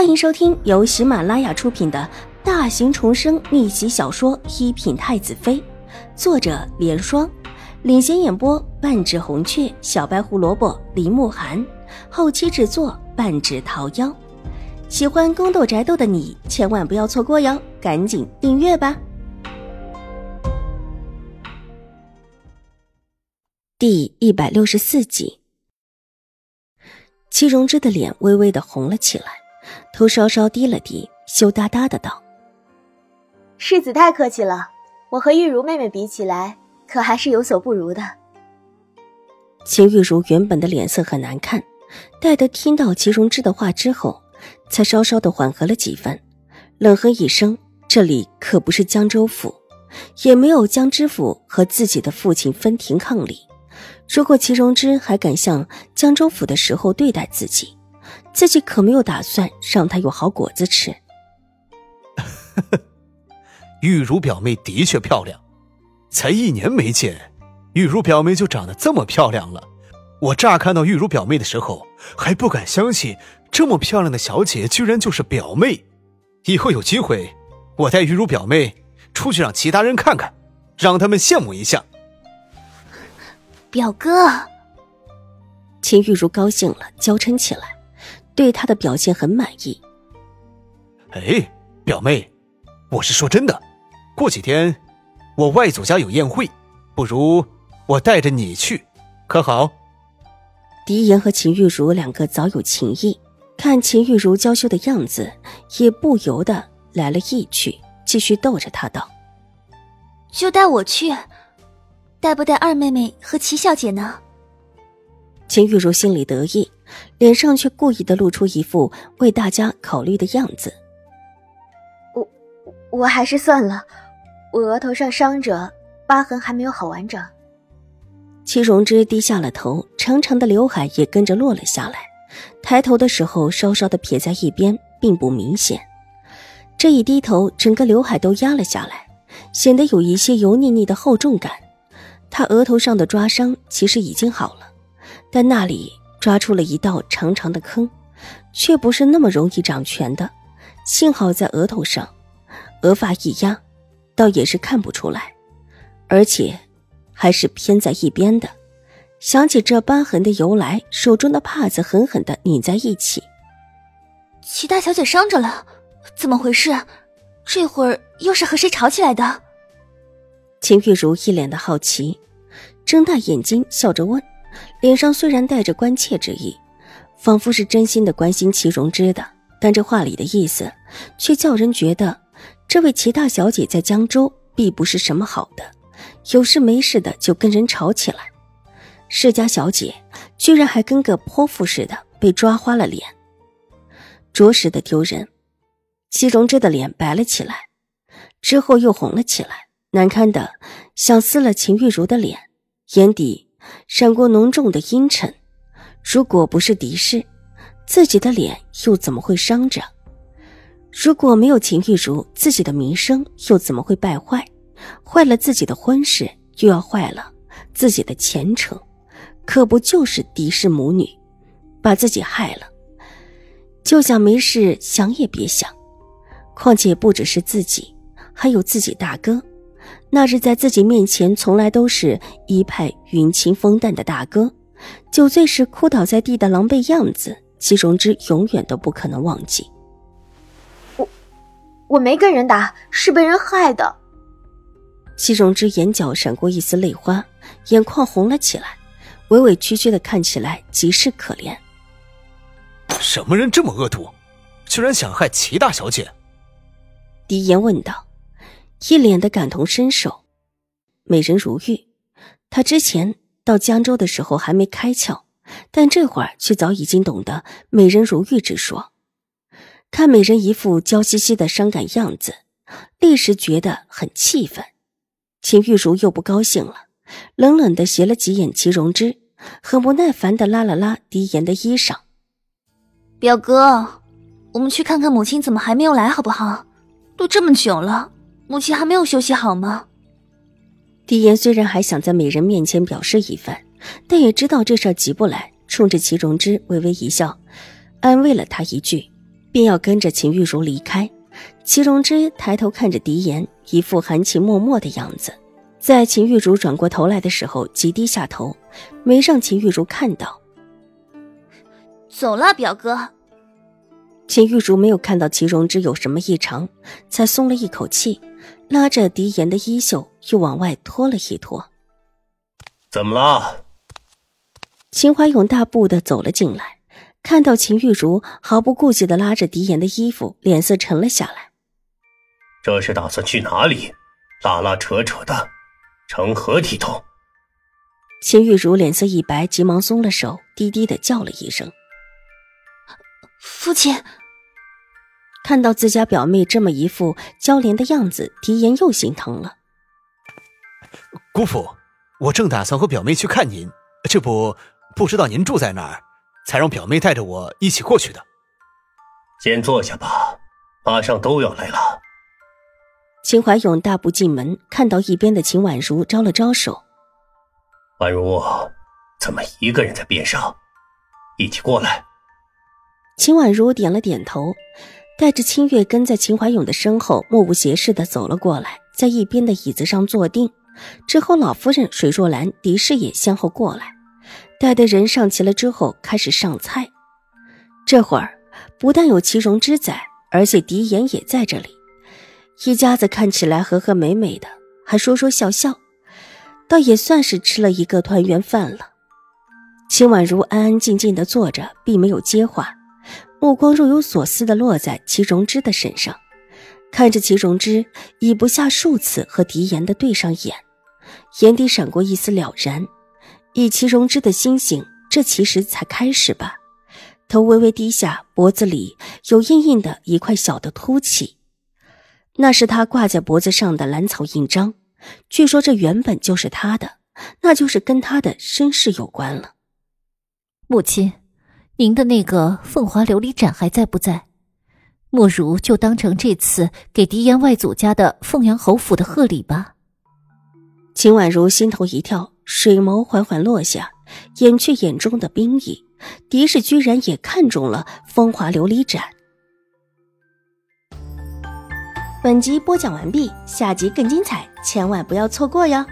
欢迎收听由喜马拉雅出品的大型重生逆袭小说《一品太子妃》，作者：莲霜，领衔演播：半指红雀、小白胡萝卜、林慕寒，后期制作：半指桃夭。喜欢宫斗宅斗的你千万不要错过哟，赶紧订阅吧！第一百六十四集。戚荣之的脸微微的红了起来，头稍稍低了低，羞答答的道：“世子太客气了，我和玉茹妹妹比起来，可还是有所不如的。”秦玉茹原本的脸色很难看，待得听到齐荣之的话之后，才稍稍的缓和了几分，冷哼一声：“这里可不是江州府，也没有江知府和自己的父亲分庭抗礼。”如果齐荣之还敢像江州府的时候对待自己，自己可没有打算让他有好果子吃。玉茹表妹的确漂亮，才一年没见，玉茹表妹就长得这么漂亮了。我乍看到玉茹表妹的时候，还不敢相信这么漂亮的小姐居然就是表妹。以后有机会，我带玉茹表妹出去让其他人看看，让他们羡慕一下。表哥，秦玉茹高兴了，娇嗔起来，对他的表现很满意。哎，表妹，我是说真的，过几天我外祖家有宴会，不如我带着你去，可好？狄言和秦玉茹两个早有情谊，看秦玉茹娇羞的样子，也不由得来了意趣，继续逗着她道：“就带我去。”带不带二妹妹和齐小姐呢？秦玉茹心里得意，脸上却故意的露出一副为大家考虑的样子。我我还是算了，我额头上伤着，疤痕还没有好完整。齐荣之低下了头，长长的刘海也跟着落了下来，抬头的时候稍稍的撇在一边，并不明显。这一低头，整个刘海都压了下来，显得有一些油腻腻的厚重感。他额头上的抓伤其实已经好了，但那里抓出了一道长长的坑，却不是那么容易长全的。幸好在额头上，额发一压，倒也是看不出来，而且还是偏在一边的。想起这疤痕的由来，手中的帕子狠狠的拧在一起。齐大小姐伤着了，怎么回事？这会儿又是和谁吵起来的？秦玉茹一脸的好奇，睁大眼睛笑着问，脸上虽然带着关切之意，仿佛是真心的关心齐荣之的，但这话里的意思，却叫人觉得这位齐大小姐在江州必不是什么好的，有事没事的就跟人吵起来。世家小姐居然还跟个泼妇似的被抓花了脸，着实的丢人。齐荣之的脸白了起来，之后又红了起来。难堪的想撕了秦玉茹的脸，眼底闪过浓重的阴沉。如果不是敌视，自己的脸又怎么会伤着？如果没有秦玉茹，自己的名声又怎么会败坏？坏了自己的婚事，又要坏了自己的前程，可不就是敌视母女，把自己害了？就想没事，想也别想。况且不只是自己，还有自己大哥。那日在自己面前，从来都是一派云清风淡的大哥，酒醉时哭倒在地的狼狈样子，齐荣之永远都不可能忘记。我我没跟人打，是被人害的。齐荣之眼角闪过一丝泪花，眼眶红了起来，委委屈屈的看起来极是可怜。什么人这么恶毒，居然想害齐大小姐？狄言问道。一脸的感同身受，美人如玉。他之前到江州的时候还没开窍，但这会儿却早已经懂得美人如玉之说。看美人一副娇兮兮的伤感样子，立时觉得很气愤。秦玉茹又不高兴了，冷冷的斜了几眼齐荣之，很不耐烦的拉了拉狄言的衣裳：“表哥，我们去看看母亲怎么还没有来，好不好？都这么久了。”母亲还没有休息好吗？狄言虽然还想在美人面前表示一番，但也知道这事急不来，冲着齐荣之微微一笑，安慰了他一句：“便要跟着秦玉茹离开。齐荣之抬头看着狄言，一副含情脉脉的样子。在秦玉茹转过头来的时候，急低下头，没让秦玉茹看到。走了，表哥。秦玉茹没有看到齐荣之有什么异常，才松了一口气，拉着狄言的衣袖又往外拖了一拖。怎么了？秦怀勇大步的走了进来，看到秦玉茹毫不顾忌的拉着狄言的衣服，脸色沉了下来。这是打算去哪里？拉拉扯扯的，成何体统？秦玉茹脸色一白，急忙松了手，低低的叫了一声：“父亲。”看到自家表妹这么一副娇怜的样子，狄言又心疼了。姑父，我正打算和表妹去看您，这不不知道您住在哪儿，才让表妹带着我一起过去的。先坐下吧，马上都要来了。秦怀勇大步进门，看到一边的秦婉如，招了招手：“婉如，怎么一个人在边上？一起过来。”秦婉如点了点头。带着清月跟在秦怀勇的身后，目不斜视的走了过来，在一边的椅子上坐定。之后，老夫人水若兰、狄氏也先后过来，带的人上齐了之后，开始上菜。这会儿不但有齐荣之在，而且狄言也在这里，一家子看起来和和美美的，还说说笑笑，倒也算是吃了一个团圆饭了。秦婉如安安静静的坐着，并没有接话。目光若有所思地落在齐荣之的身上，看着齐荣之已不下数次和狄言的对上眼，眼底闪过一丝了然。以齐荣之的心性，这其实才开始吧。头微微低下，脖子里有硬硬的一块小的凸起，那是他挂在脖子上的兰草印章。据说这原本就是他的，那就是跟他的身世有关了。母亲。您的那个凤华琉璃盏还在不在？莫如就当成这次给狄言外祖家的凤阳侯府的贺礼吧。秦婉如心头一跳，水眸缓缓落下，掩去眼中的冰意。狄氏居然也看中了风华琉璃盏。本集播讲完毕，下集更精彩，千万不要错过哟。